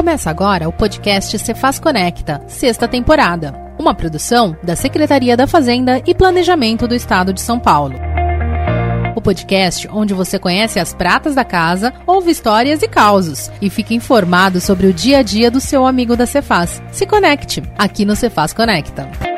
Começa agora o podcast Cefaz Conecta, sexta temporada, uma produção da Secretaria da Fazenda e Planejamento do Estado de São Paulo. O podcast onde você conhece as pratas da casa, ouve histórias e causos e fica informado sobre o dia a dia do seu amigo da Cefaz. Se conecte aqui no Cefaz Conecta.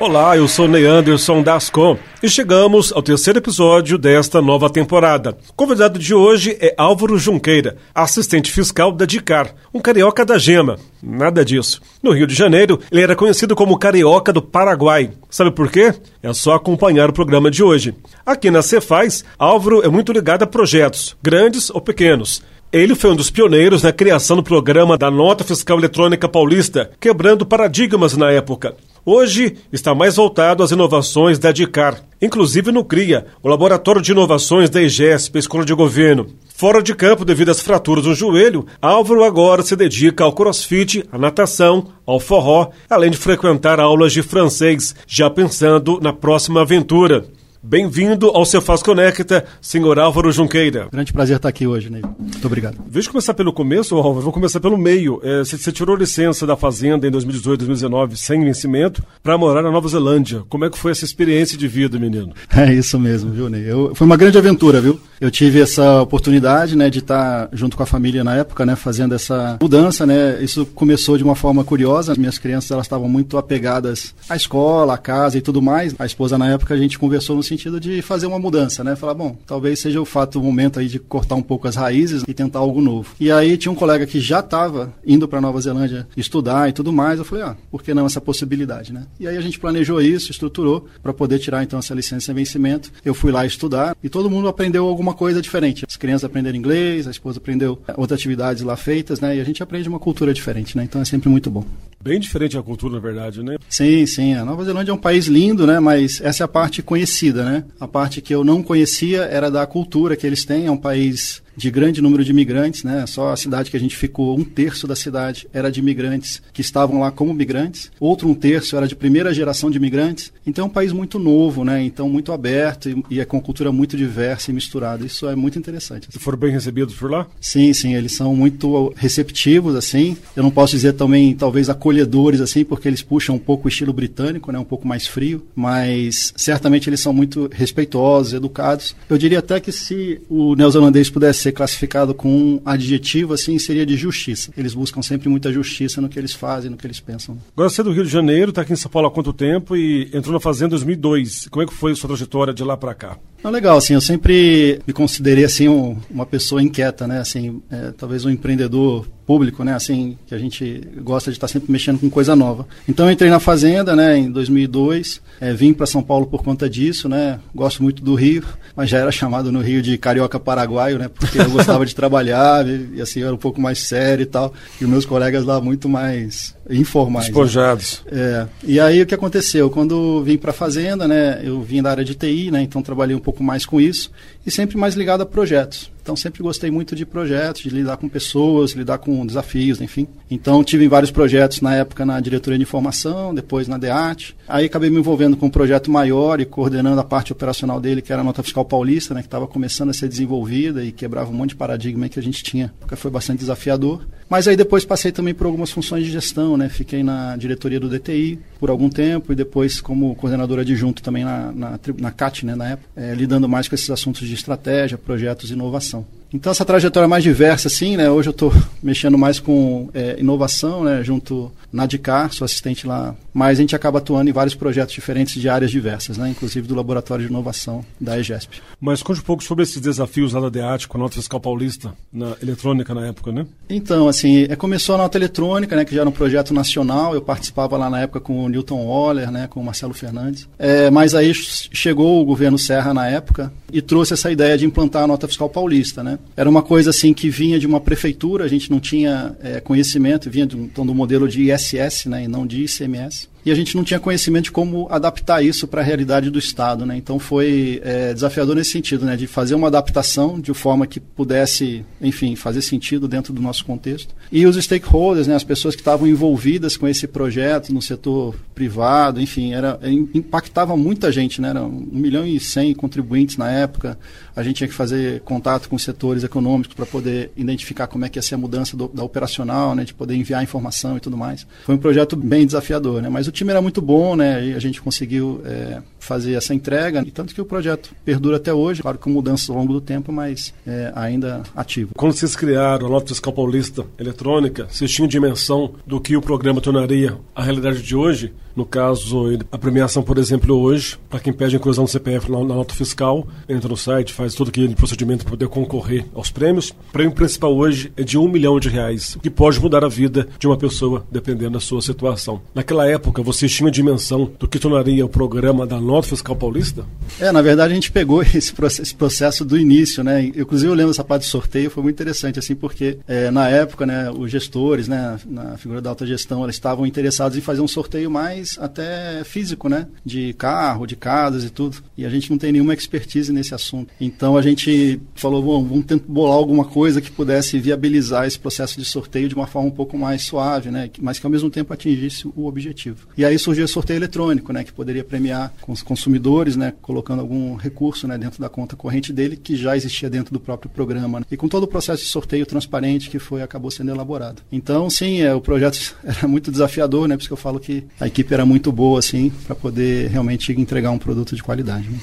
Olá, eu sou Neanderson Dascom e chegamos ao terceiro episódio desta nova temporada. O convidado de hoje é Álvaro Junqueira, assistente fiscal da DICAR, um carioca da gema. Nada disso. No Rio de Janeiro, ele era conhecido como Carioca do Paraguai. Sabe por quê? É só acompanhar o programa de hoje. Aqui na Cefaz, Álvaro é muito ligado a projetos, grandes ou pequenos. Ele foi um dos pioneiros na criação do programa da Nota Fiscal Eletrônica Paulista, quebrando paradigmas na época. Hoje está mais voltado às inovações da DICAR, inclusive no CRIA, o Laboratório de Inovações da IGESP, Escola de Governo. Fora de campo devido às fraturas no joelho, Álvaro agora se dedica ao crossfit, à natação, ao forró, além de frequentar aulas de francês, já pensando na próxima aventura. Bem-vindo ao Cefaz Conecta, senhor Álvaro Junqueira. Grande prazer estar aqui hoje, Ney. Muito obrigado. Deixa eu começar pelo começo, Álvaro. Vou começar pelo meio. É, você, tirou licença da Fazenda em 2018, 2019, sem vencimento, para morar na Nova Zelândia. Como é que foi essa experiência de vida, menino? É isso mesmo, viu, Ney? Eu, foi uma grande aventura, viu? Eu tive essa oportunidade, né, de estar junto com a família na época, né, fazendo essa mudança, né? Isso começou de uma forma curiosa. As minhas crianças, elas estavam muito apegadas à escola, à casa e tudo mais. A esposa, na época, a gente conversou no sentido de fazer uma mudança, né? Falar, bom, talvez seja o fato, o momento aí de cortar um pouco as raízes e tentar algo novo. E aí tinha um colega que já estava indo para Nova Zelândia estudar e tudo mais. Eu falei, ah, por que não essa possibilidade, né? E aí a gente planejou isso, estruturou para poder tirar então essa licença em vencimento. Eu fui lá estudar e todo mundo aprendeu alguma coisa diferente. As crianças aprenderam inglês, a esposa aprendeu outras atividades lá feitas, né? E a gente aprende uma cultura diferente, né? Então é sempre muito bom. Bem diferente a cultura, na verdade, né? Sim, sim. A Nova Zelândia é um país lindo, né? Mas essa é a parte conhecida, né? A parte que eu não conhecia era da cultura que eles têm. É um país de grande número de imigrantes, né? Só a cidade que a gente ficou, um terço da cidade era de imigrantes que estavam lá como migrantes, outro um terço era de primeira geração de imigrantes. Então é um país muito novo, né? Então muito aberto e, e é com cultura muito diversa e misturada. Isso é muito interessante. E foram bem recebidos por lá? Sim, sim, eles são muito receptivos, assim. Eu não posso dizer também, talvez, acolhedores, assim, porque eles puxam um pouco o estilo britânico, né? Um pouco mais frio, mas certamente eles são muito respeitosos, educados. Eu diria até que se o neozelandês pudesse ser classificado com um adjetivo assim seria de justiça. Eles buscam sempre muita justiça no que eles fazem, no que eles pensam. Agora você é do Rio de Janeiro, está aqui em São Paulo há quanto tempo e entrou na Fazenda em 2002. Como é que foi a sua trajetória de lá para cá? Não, legal, assim, eu sempre me considerei assim um, uma pessoa inquieta, né? Assim, é, talvez um empreendedor público, né? Assim, que a gente gosta de estar sempre mexendo com coisa nova. Então eu entrei na fazenda, né, em 2002, é, vim para São Paulo por conta disso, né? Gosto muito do Rio, mas já era chamado no Rio de carioca paraguaio, né? Porque eu gostava de trabalhar e, e assim eu era um pouco mais sério e tal, e os meus colegas lá muito mais informais. Despojados. Né? É. E aí o que aconteceu? Quando vim para a fazenda, né, eu vim da área de TI, né? Então trabalhei um pouco mais com isso e sempre mais ligado a projetos. Então sempre gostei muito de projetos, de lidar com pessoas, lidar com desafios, enfim. Então tive vários projetos na época na diretoria de informação, depois na DEAT. Aí acabei me envolvendo com um projeto maior e coordenando a parte operacional dele, que era a nota fiscal paulista, né, que estava começando a ser desenvolvida e quebrava um monte de paradigma que a gente tinha, porque foi bastante desafiador. Mas aí depois passei também por algumas funções de gestão, né? Fiquei na diretoria do DTI por algum tempo e depois como coordenador adjunto também na, na, na CAT, né, na época, é, lidando mais com esses assuntos de estratégia, projetos e inovação. Então essa trajetória é mais diversa, assim, né? Hoje eu estou mexendo mais com é, inovação, né? Junto na DICAR, sou assistente lá. Mas a gente acaba atuando em vários projetos diferentes de áreas diversas, né? Inclusive do Laboratório de Inovação da EGESP. Mas conte um pouco sobre esses desafios lá da DEAT com a nota fiscal paulista, na eletrônica na época, né? Então, assim, é, começou a nota eletrônica, né? Que já era um projeto nacional. Eu participava lá na época com o Newton Waller, né? Com o Marcelo Fernandes. É, mas aí chegou o governo Serra na época e trouxe essa ideia de implantar a nota fiscal paulista, né? Era uma coisa assim que vinha de uma prefeitura, a gente não tinha é, conhecimento, vinha de, então, do modelo de ISS né, e não de ICMS. E a gente não tinha conhecimento de como adaptar isso para a realidade do Estado. Né? Então foi é, desafiador nesse sentido, né? de fazer uma adaptação de forma que pudesse, enfim, fazer sentido dentro do nosso contexto. E os stakeholders, né? as pessoas que estavam envolvidas com esse projeto no setor privado, enfim, era, é, impactava muita gente, né? eram 1 milhão e 100 contribuintes na época, a gente tinha que fazer contato com setores econômicos para poder identificar como é que ia ser a mudança do, da operacional, né? de poder enviar informação e tudo mais. Foi um projeto bem desafiador, né? mas o time era muito bom, né? e a gente conseguiu é, fazer essa entrega, e tanto que o projeto perdura até hoje, claro com mudanças ao longo do tempo, mas é, ainda ativo. Quando vocês criaram a Nota Fiscal Paulista eletrônica, vocês tinham dimensão do que o programa tornaria a realidade de hoje? No caso, a premiação, por exemplo, hoje, para quem pede a inclusão do CPF na, na, nota fiscal, entra no site, faz todo aquele procedimento para poder concorrer aos prêmios. O prêmio principal hoje é de um milhão de reais, o que pode mudar a vida de uma pessoa, dependendo da sua situação. Naquela época, vocês tinham dimensão do que tornaria o programa da nota fiscal paulista? É, na verdade, a gente pegou esse processo, esse processo do início, né? Inclusive, eu lembro essa parte do sorteio, foi muito interessante, assim, porque é, na época, né, os gestores, né, na figura da alta gestão, eles estavam interessados em fazer um sorteio mais até físico, né? De carro, de casas e tudo. E a gente não tem nenhuma expertise nesse assunto. Então a gente falou, bom, vamos tentar bolar alguma coisa que pudesse viabilizar esse processo de sorteio de uma forma um pouco mais suave, né? Mas que ao mesmo tempo atingisse o objetivo. E aí surgiu o sorteio eletrônico, né? Que poderia premiar com consumidores, né? Colocando algum recurso, né? Dentro da conta corrente dele que já existia dentro do próprio programa. Né? E com todo o processo de sorteio transparente que foi acabou sendo elaborado. Então, sim, é, o projeto era muito desafiador, né? Por isso eu falo que a equipe era muito boa assim para poder realmente entregar um produto de qualidade. Né?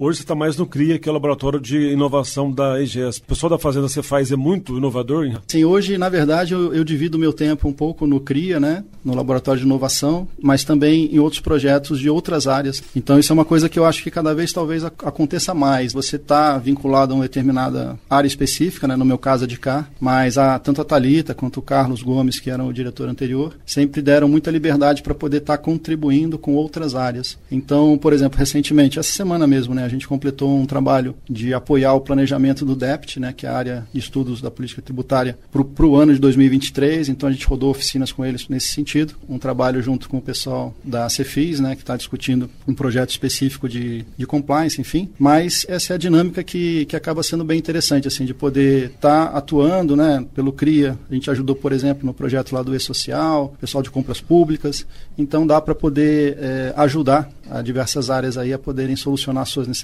Hoje você está mais no CRIA, que é o laboratório de inovação da EGS. O pessoal da Fazenda você faz é muito inovador? Hein? Sim, hoje, na verdade, eu, eu divido meu tempo um pouco no CRIA, né? no laboratório de inovação, mas também em outros projetos de outras áreas. Então, isso é uma coisa que eu acho que cada vez talvez aconteça mais. Você está vinculado a uma determinada área específica, né? no meu caso, a de cá, mas a, tanto a Talita quanto o Carlos Gomes, que eram o diretor anterior, sempre deram muita liberdade para poder estar tá contribuindo com outras áreas. Então, por exemplo, recentemente, essa semana mesmo, né? A gente completou um trabalho de apoiar o planejamento do DEPT, né, que é a área de estudos da política tributária, para o ano de 2023. Então a gente rodou oficinas com eles nesse sentido. Um trabalho junto com o pessoal da Cefis, né, que está discutindo um projeto específico de, de compliance, enfim. Mas essa é a dinâmica que, que acaba sendo bem interessante, assim, de poder estar tá atuando, né, pelo CRIA. A gente ajudou, por exemplo, no projeto lá do E-Social, pessoal de compras públicas. Então dá para poder é, ajudar a diversas áreas aí a poderem solucionar suas necessidades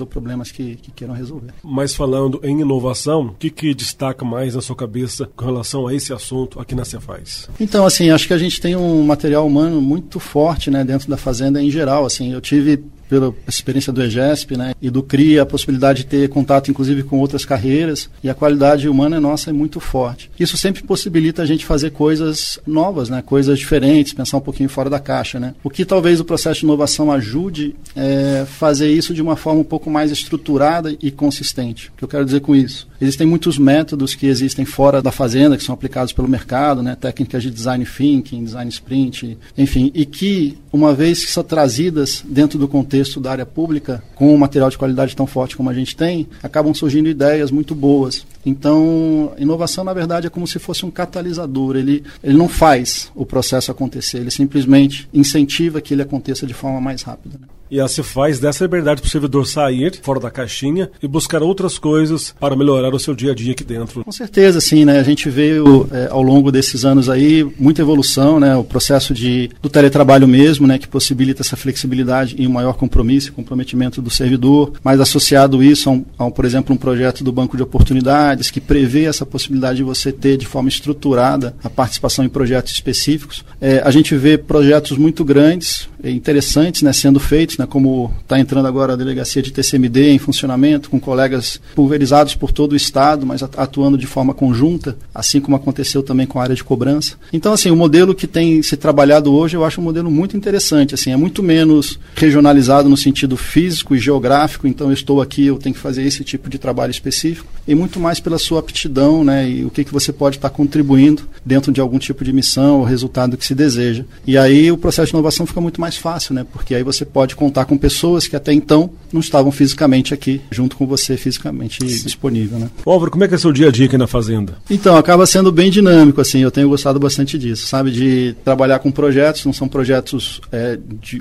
ou problemas que, que queiram resolver. Mas falando em inovação, o que, que destaca mais na sua cabeça com relação a esse assunto aqui na Cefaz? Então, assim, acho que a gente tem um material humano muito forte né, dentro da fazenda em geral. Assim, eu tive pela experiência do EGESP né, e do CRIA, a possibilidade de ter contato inclusive com outras carreiras e a qualidade humana nossa é muito forte. Isso sempre possibilita a gente fazer coisas novas, né, coisas diferentes, pensar um pouquinho fora da caixa. Né. O que talvez o processo de inovação ajude é fazer isso de uma forma um pouco mais estruturada e consistente. O que eu quero dizer com isso? Existem muitos métodos que existem fora da fazenda, que são aplicados pelo mercado, né, técnicas de design thinking, design sprint, enfim, e que, uma vez que são trazidas dentro do contexto da área pública, com um material de qualidade tão forte como a gente tem, acabam surgindo ideias muito boas. Então, inovação, na verdade, é como se fosse um catalisador. Ele, ele não faz o processo acontecer, ele simplesmente incentiva que ele aconteça de forma mais rápida. Né? E a se faz dessa liberdade para o servidor sair fora da caixinha e buscar outras coisas para melhorar o seu dia a dia aqui dentro. Com certeza, sim, né? A gente veio é, ao longo desses anos aí muita evolução, né? O processo de, do teletrabalho mesmo, né? Que possibilita essa flexibilidade e um maior compromisso, comprometimento do servidor, mas associado isso a, um, a um, por exemplo, um projeto do Banco de Oportunidades que prevê essa possibilidade de você ter de forma estruturada a participação em projetos específicos. É, a gente vê projetos muito grandes, interessantes, né? Sendo feitos como está entrando agora a delegacia de TCMD em funcionamento, com colegas pulverizados por todo o Estado, mas atuando de forma conjunta, assim como aconteceu também com a área de cobrança. Então, assim, o modelo que tem se trabalhado hoje, eu acho um modelo muito interessante. Assim, é muito menos regionalizado no sentido físico e geográfico, então eu estou aqui, eu tenho que fazer esse tipo de trabalho específico, e muito mais pela sua aptidão né, e o que, que você pode estar contribuindo dentro de algum tipo de missão ou resultado que se deseja. E aí o processo de inovação fica muito mais fácil, né? Porque aí você pode contar com pessoas que até então não estavam fisicamente aqui, junto com você fisicamente Sim. disponível, né? Álvaro, como é que é seu dia a dia aqui na fazenda? Então, acaba sendo bem dinâmico, assim, eu tenho gostado bastante disso, sabe? De trabalhar com projetos, não são projetos é,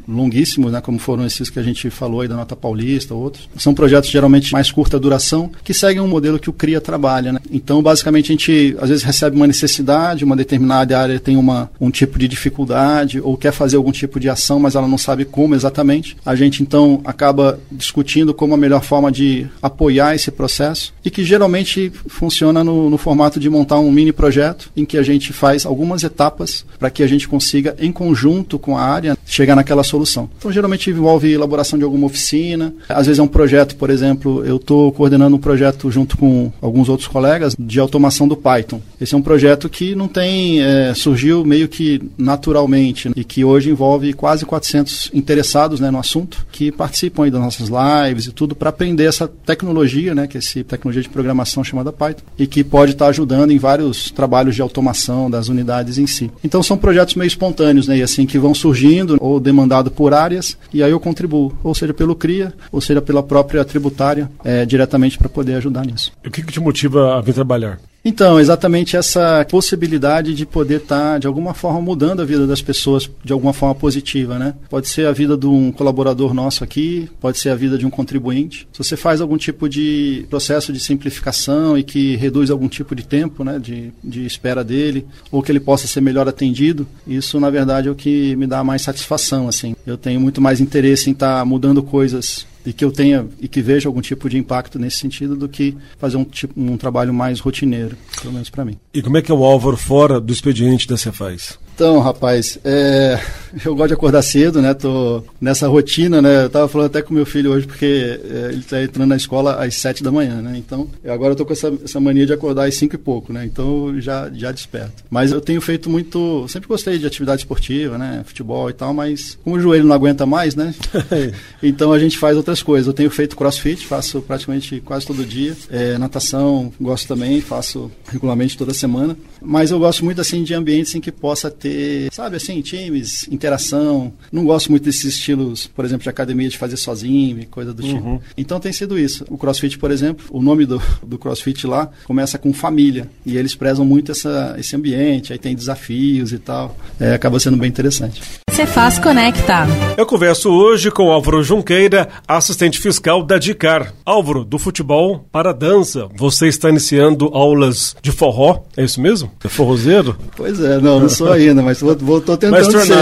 longuíssimos, né? Como foram esses que a gente falou aí da Nota Paulista, outros. São projetos geralmente mais curta duração, que seguem um modelo que o CRIA trabalha, né? Então, basicamente, a gente às vezes recebe uma necessidade, uma determinada área tem uma, um tipo de dificuldade, ou quer fazer algum tipo de ação, mas ela não sabe como exatamente. A gente, então, acaba discutindo como a melhor forma de apoiar esse processo e que geralmente funciona no, no formato de montar um mini projeto em que a gente faz algumas etapas para que a gente consiga, em conjunto com a área, chegar naquela solução. Então, geralmente envolve elaboração de alguma oficina, às vezes é um projeto, por exemplo, eu estou coordenando um projeto junto com alguns outros colegas de automação do Python. Esse é um projeto que não tem, é, surgiu meio que naturalmente e que hoje envolve quase 400 interessados né, no assunto que participam aí das nossas lives e tudo para aprender essa tecnologia, né, que é essa tecnologia de programação chamada Python e que pode estar tá ajudando em vários trabalhos de automação das unidades em si. Então são projetos meio espontâneos, né, e assim que vão surgindo ou demandado por áreas e aí eu contribuo, ou seja pelo CRIA, ou seja pela própria tributária, é, diretamente para poder ajudar nisso. O que, que te motiva a vir trabalhar? Então, exatamente essa possibilidade de poder estar, tá, de alguma forma, mudando a vida das pessoas de alguma forma positiva, né? Pode ser a vida de um colaborador nosso aqui, pode ser a vida de um contribuinte. Se você faz algum tipo de processo de simplificação e que reduz algum tipo de tempo, né, de, de espera dele, ou que ele possa ser melhor atendido, isso, na verdade, é o que me dá mais satisfação, assim. Eu tenho muito mais interesse em estar tá mudando coisas e que eu tenha e que veja algum tipo de impacto nesse sentido do que fazer um, tipo, um trabalho mais rotineiro, pelo menos para mim. E como é que é o Álvaro fora do expediente da Cefaz? Então, rapaz, é, eu gosto de acordar cedo, né? Tô nessa rotina, né? Eu tava falando até com meu filho hoje, porque é, ele tá entrando na escola às sete da manhã, né? Então, agora eu tô com essa, essa mania de acordar às cinco e pouco, né? Então, já, já desperto. Mas eu tenho feito muito... Sempre gostei de atividade esportiva, né? Futebol e tal, mas como o joelho não aguenta mais, né? então, a gente faz outras coisas. Eu tenho feito crossfit, faço praticamente quase todo dia. É, natação, gosto também, faço regularmente toda semana. Mas eu gosto muito, assim, de ambientes em que possa ter ter, sabe assim, times, interação. Não gosto muito desses estilos, por exemplo, de academia de fazer sozinho e coisa do tipo. Uhum. Então tem sido isso. O CrossFit, por exemplo, o nome do, do CrossFit lá começa com família. E eles prezam muito essa, esse ambiente, aí tem desafios e tal. É, acaba sendo bem interessante. Você faz conectar. Eu converso hoje com Álvaro Junqueira, assistente fiscal da DICAR. Álvaro, do futebol para a dança. Você está iniciando aulas de forró, é isso mesmo? É forrozeiro? Pois é, não, não sou ainda, mas vou, vou, tô tentando ser.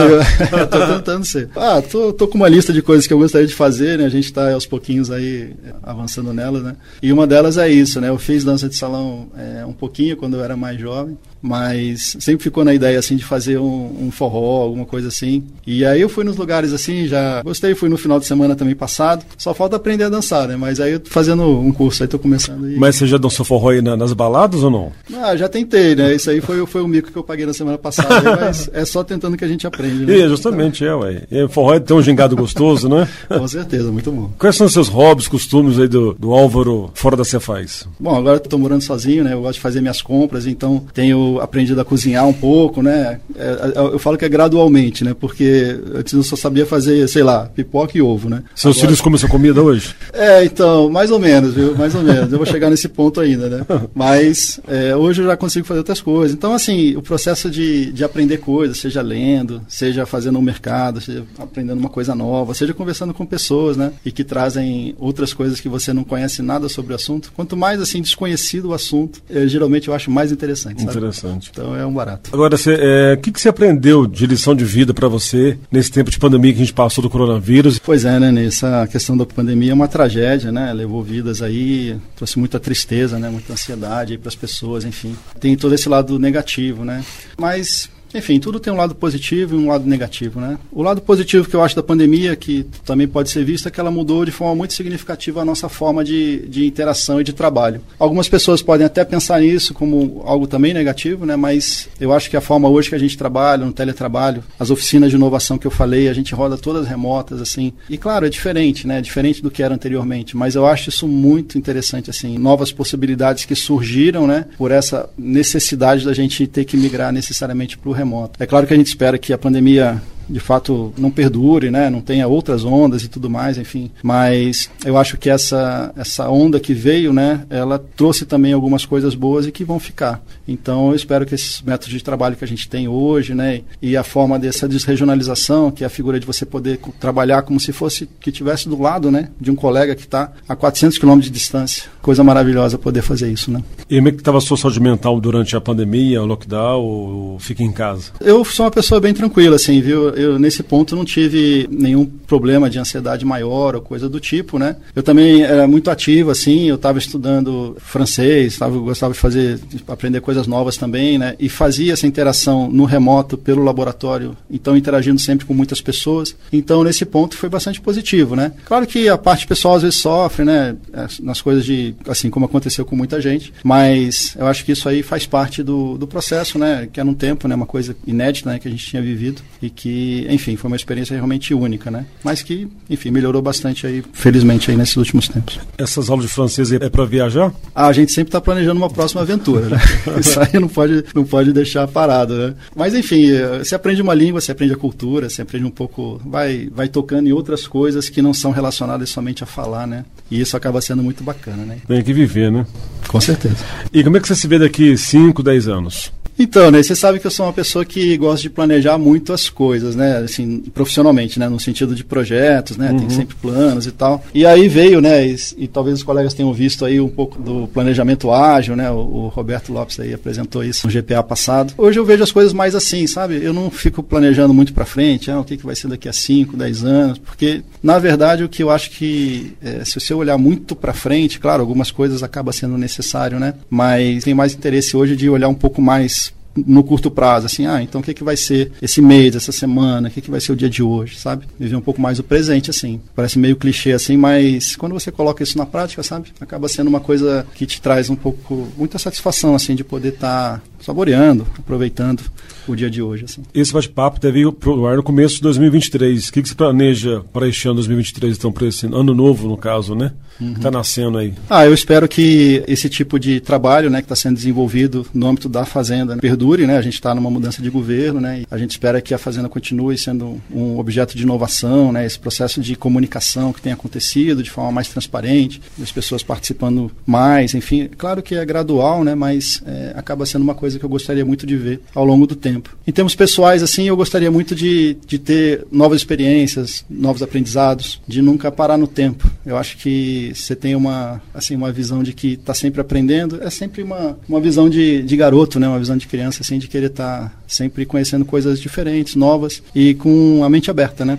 Tô tentando ser. Ah, tô, tô com uma lista de coisas que eu gostaria de fazer, né? A gente está aos pouquinhos aí avançando nelas, né? E uma delas é isso, né? Eu fiz dança de salão é, um pouquinho quando eu era mais jovem mas sempre ficou na ideia assim de fazer um, um, forró, alguma coisa assim. E aí eu fui nos lugares assim, já gostei, fui no final de semana também passado. Só falta aprender a dançar, né? Mas aí eu tô fazendo um curso, aí tô começando. E... Mas você já dançou forró aí na, nas baladas ou não? Ah, já tentei, né? Isso aí foi, foi o mico que eu paguei na semana passada, mas é só tentando que a gente aprende. Né? É, justamente, é, ué. E forró tem um gingado gostoso, né? Com certeza, muito bom. Quais são os seus hobbies, costumes aí do, do Álvaro fora da Cefaz? Bom, agora eu tô morando sozinho, né? Eu gosto de fazer minhas compras, então tenho aprendido a cozinhar um pouco, né? É, é, eu falo que é gradualmente, né? Porque antes eu só sabia fazer, sei lá, pipoca e ovo, né? Seus Agora... filhos comem essa comida hoje? É, então, mais ou menos, viu? Mais ou menos. Eu vou chegar nesse ponto ainda, né? Mas é, hoje eu já consigo fazer outras coisas. Então, assim, o processo de, de aprender coisas, seja lendo, seja fazendo um mercado, seja aprendendo uma coisa nova, seja conversando com pessoas, né? E que trazem outras coisas que você não conhece nada sobre o assunto. Quanto mais, assim, desconhecido o assunto, eu, geralmente eu acho mais interessante. Sabe? Interessante. Então, é um barato. Agora, o é, que, que você aprendeu de lição de vida para você nesse tempo de pandemia que a gente passou do coronavírus? Pois é, né, Nessa questão da pandemia é uma tragédia, né? Levou vidas aí, trouxe muita tristeza, né? Muita ansiedade para as pessoas, enfim. Tem todo esse lado negativo, né? Mas enfim, tudo tem um lado positivo e um lado negativo, né? O lado positivo que eu acho da pandemia, que também pode ser visto, é que ela mudou de forma muito significativa a nossa forma de, de interação e de trabalho. Algumas pessoas podem até pensar nisso como algo também negativo, né? Mas eu acho que a forma hoje que a gente trabalha, no teletrabalho, as oficinas de inovação que eu falei, a gente roda todas remotas, assim. E claro, é diferente, né? Diferente do que era anteriormente, mas eu acho isso muito interessante, assim. Novas possibilidades que surgiram, né? Por essa necessidade da gente ter que migrar necessariamente para o remoto remoto. É claro que a gente espera que a pandemia de fato não perdure, né? Não tenha outras ondas e tudo mais, enfim. Mas eu acho que essa essa onda que veio, né? Ela trouxe também algumas coisas boas e que vão ficar. Então eu espero que esses métodos de trabalho que a gente tem hoje, né? E a forma dessa desregionalização, que é a figura de você poder trabalhar como se fosse que tivesse do lado, né? De um colega que está a 400 quilômetros de distância. Coisa maravilhosa poder fazer isso, né? E como é que estava a sua saúde mental durante a pandemia, o lockdown, ou fica em casa? Eu sou uma pessoa bem tranquila, assim, viu? Eu, nesse ponto, não tive nenhum problema de ansiedade maior ou coisa do tipo, né? Eu também era muito ativo, assim, eu estava estudando francês, tava, gostava de fazer, de aprender coisas novas também, né? E fazia essa interação no remoto, pelo laboratório, então interagindo sempre com muitas pessoas. Então, nesse ponto, foi bastante positivo, né? Claro que a parte pessoal às vezes sofre, né? Nas coisas de, assim, como aconteceu com muita gente, mas eu acho que isso aí faz parte do, do processo, né? Que era um tempo, né? Uma coisa inédita, né? Que a gente tinha vivido e que, enfim, foi uma experiência realmente única, né? Mas que, enfim, melhorou bastante aí, felizmente, aí nesses últimos tempos. Essas aulas de francês é para viajar? Ah, a gente sempre está planejando uma próxima aventura, né? Isso aí não pode, não pode deixar parado, né? Mas, enfim, você aprende uma língua, você aprende a cultura, você aprende um pouco, vai, vai tocando em outras coisas que não são relacionadas somente a falar, né? E isso acaba sendo muito bacana, né? Tem que viver, né? Com certeza. E como é que você se vê daqui 5, 10 anos? Então, né, você sabe que eu sou uma pessoa que gosta de planejar muito as coisas, né, assim, profissionalmente, né, no sentido de projetos, né, uhum. tem sempre planos e tal. E aí veio, né, e, e, talvez os colegas tenham visto aí um pouco do planejamento ágil, né, o, o, Roberto Lopes aí apresentou isso no GPA passado. Hoje eu vejo as coisas mais assim, sabe, eu não fico planejando muito para frente, ah, o que, que vai ser daqui a 5, 10 anos, porque, na verdade, o que eu acho que, é, se você olhar muito para frente, claro, algumas coisas acaba sendo necessário, né, mas tem mais interesse hoje de olhar um pouco mais no curto prazo, assim, ah, então o que, que vai ser esse mês, essa semana, o que, que vai ser o dia de hoje, sabe? Viver um pouco mais o presente, assim. Parece meio clichê, assim, mas quando você coloca isso na prática, sabe? Acaba sendo uma coisa que te traz um pouco, muita satisfação, assim, de poder estar tá saboreando, aproveitando o dia de hoje. Assim. Esse bate-papo deve ir pro ar no começo de 2023. O que, que você planeja para este ano 2023, então, para esse ano novo, no caso, né? Uhum. Está nascendo aí. Ah, eu espero que esse tipo de trabalho, né, que está sendo desenvolvido no âmbito da Fazenda, né, perdure, né? A gente está numa mudança de governo, né? a gente espera que a Fazenda continue sendo um objeto de inovação, né? Esse processo de comunicação que tem acontecido de forma mais transparente, as pessoas participando mais, enfim. Claro que é gradual, né? Mas é, acaba sendo uma coisa que eu gostaria muito de ver ao longo do tempo tempo. Em termos pessoais, assim, eu gostaria muito de, de ter novas experiências, novos aprendizados, de nunca parar no tempo. Eu acho que você tem uma, assim, uma visão de que está sempre aprendendo, é sempre uma, uma visão de, de garoto, né? uma visão de criança, assim, de querer estar tá sempre conhecendo coisas diferentes, novas e com a mente aberta, né?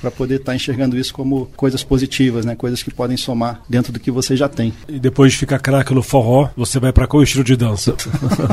Para poder estar tá enxergando isso como coisas positivas, né? Coisas que podem somar dentro do que você já tem. E depois de ficar craque no forró, você vai para qual estilo de dança?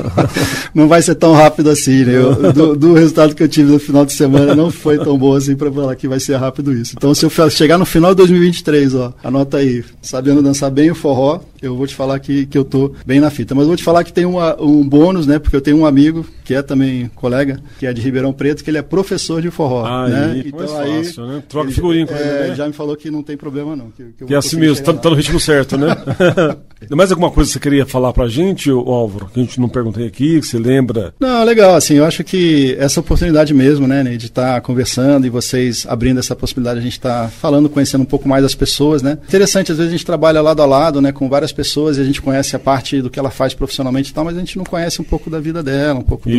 Não vai ser tão rápido assim, né? Eu, do, do, resultado que eu tive no final de semana não foi tão bom assim para falar que vai ser rápido isso. Então, se eu chegar no final de 2023, ó, anota aí, sabendo dançar bem o forró, eu vou te falar que, que eu tô bem na fita. Mas eu vou te falar que tem uma, um bônus, né? Porque eu tenho um amigo que é também colega, que é de Ribeirão Preto, que ele é professor de forró. Ah, né? Então aí. Fácil, né? Troca figurinha com é, ele. Né? Já me falou que não tem problema, não. Que, que, que é assim mesmo, tá, tá, no ritmo certo, né? Mais alguma coisa que você queria falar pra gente, Álvaro, que a gente não perguntei aqui, que você lembra? Não, legal, assim, eu acho que essa oportunidade mesmo, né, de estar tá conversando e vocês abrindo essa possibilidade, a gente estar tá falando, conhecendo um pouco mais as pessoas, né? Interessante, às vezes a gente trabalha lado a lado, né, com várias pessoas e a gente conhece a parte do que ela faz profissionalmente e tal, mas a gente não conhece um pouco da vida dela, um pouco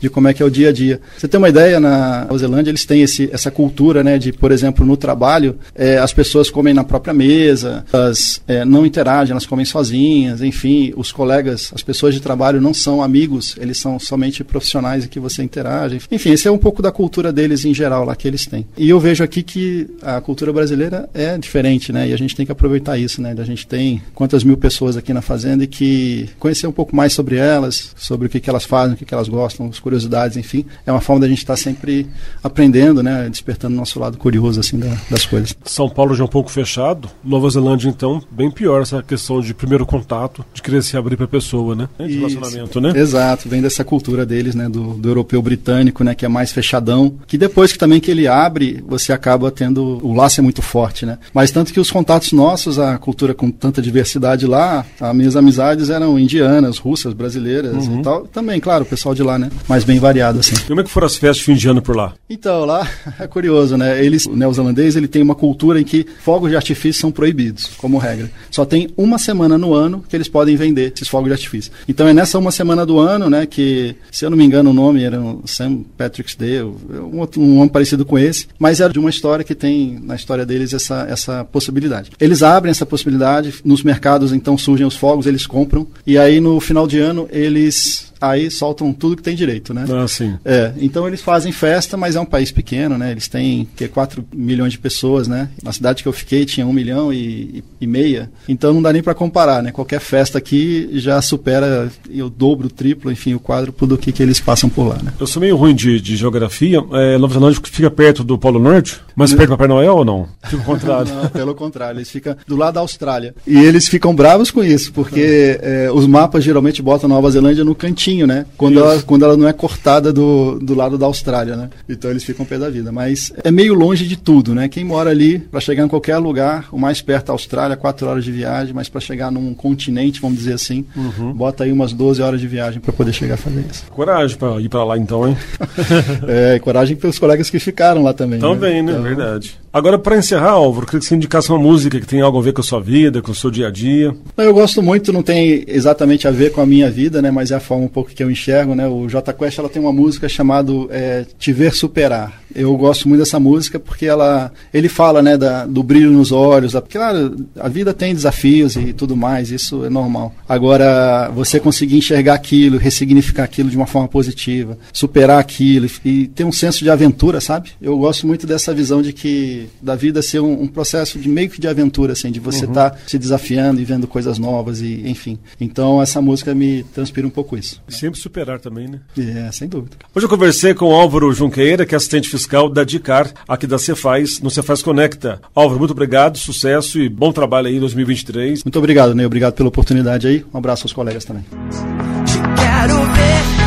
de como é que é o dia a dia. Você tem uma ideia, na Nova Zelândia eles têm esse, essa cultura, né, de, por exemplo, no trabalho, é, as pessoas comem na própria mesa, elas é, não interagem, elas comem sozinhas, enfim, os colegas, as pessoas de trabalho não são amigos, eles são somente profissionais que você interage. Enfim, esse é um pouco da cultura deles em geral lá que eles têm. E eu vejo aqui que a cultura brasileira é diferente, né, e a gente tem que aproveitar isso, né, a gente tem quantas mil pessoas aqui na fazenda e que conhecer um pouco mais sobre elas, sobre o que, que elas fazem, o que, que elas gostam, as curiosidades, enfim, é uma forma da gente estar sempre aprendendo, né, despertando o nosso lado curioso assim da, das coisas. São Paulo já é um pouco fechado, Nova Zelândia então bem pior essa questão de primeiro contato, de querer se abrir para a pessoa, né, de relacionamento, né? Exato, vem dessa cultura deles, né, do, do europeu britânico, né, que é mais fechadão, que depois que também que ele abre, você acaba tendo o laço é muito forte, né? Mas tanto que os contatos nossos, a cultura com tanta diversidade de lá, as minhas amizades eram indianas, russas, brasileiras uhum. e tal. Também, claro, o pessoal de lá, né? Mas bem variado, assim. E como é que foram as festas de fim de ano por lá? Então, lá é curioso, né? Eles, o neozelandês, ele tem uma cultura em que fogos de artifício são proibidos, como regra. Só tem uma semana no ano que eles podem vender esses fogos de artifício. Então é nessa uma semana do ano, né, que, se eu não me engano, o nome era St. Patrick's Day, um, outro, um nome parecido com esse, mas era de uma história que tem na história deles essa, essa possibilidade. Eles abrem essa possibilidade, nos mercados então surgem os fogos, eles compram, e aí no final de ano eles aí soltam tudo que tem direito, né? Ah, sim. É, então eles fazem festa, mas é um país pequeno, né? Eles têm que 4 milhões de pessoas, né? Na cidade que eu fiquei tinha 1 milhão e, e meia, então não dá nem para comparar, né? Qualquer festa aqui já supera o dobro, o triplo, enfim, o quádruplo do que, que eles passam por lá, né? Eu sou meio ruim de, de geografia, é, Nova Zelândia fica perto do Polo Norte, mas perto do Papai Noel ou não? Fica o contrário. não, pelo contrário, eles ficam do lado da Austrália. E eles ficam bravos com isso, porque é, os mapas geralmente botam Nova Zelândia no cantinho né? Quando ela, quando ela não é cortada do, do lado da Austrália, né? Então eles ficam pé da vida. Mas é meio longe de tudo, né? Quem mora ali, para chegar em qualquer lugar, o mais perto da Austrália, quatro horas de viagem, mas para chegar num continente, vamos dizer assim, uhum. bota aí umas 12 horas de viagem para poder chegar a fazer isso. Coragem para ir para lá então, hein? é, coragem pelos colegas que ficaram lá também. Também, né? né? Então... Verdade. Agora, para encerrar, Álvaro, queria que você indicasse uma música que tem algo a ver com a sua vida, com o seu dia a dia. Eu gosto muito, não tem exatamente a ver com a minha vida, né? Mas é a forma um pouco que eu enxergo, né? O J Quest ela tem uma música chamada é, Te Ver Superar. Eu gosto muito dessa música porque ela, ele fala, né, da, do brilho nos olhos. Da, claro, a vida tem desafios e tudo mais, isso é normal. Agora, você conseguir enxergar aquilo, ressignificar aquilo de uma forma positiva, superar aquilo e, e ter um senso de aventura, sabe? Eu gosto muito dessa visão de que da vida ser um, um processo de meio que de aventura, assim, de você estar uhum. tá se desafiando e vendo coisas novas e, enfim. Então, essa música me transpira um pouco isso. E sempre superar também, né? É, sem dúvida. Hoje eu conversei com o Álvaro Junqueira, que é assistente fiscal fiscal da DICAR, aqui da Cefaz, no Cefaz Conecta. Álvaro, muito obrigado, sucesso e bom trabalho aí em 2023. Muito obrigado, Ney. Obrigado pela oportunidade aí. Um abraço aos colegas também. Te quero ver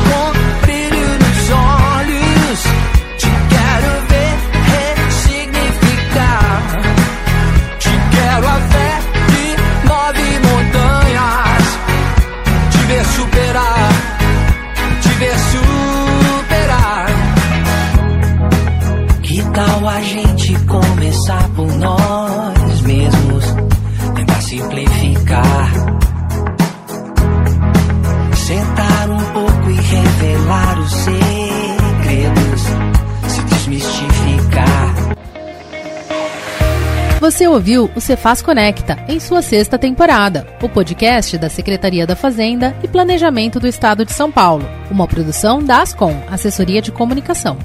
ouviu o Cefaz Conecta em sua sexta temporada, o podcast da Secretaria da Fazenda e Planejamento do Estado de São Paulo, uma produção da Ascom, Assessoria de Comunicação.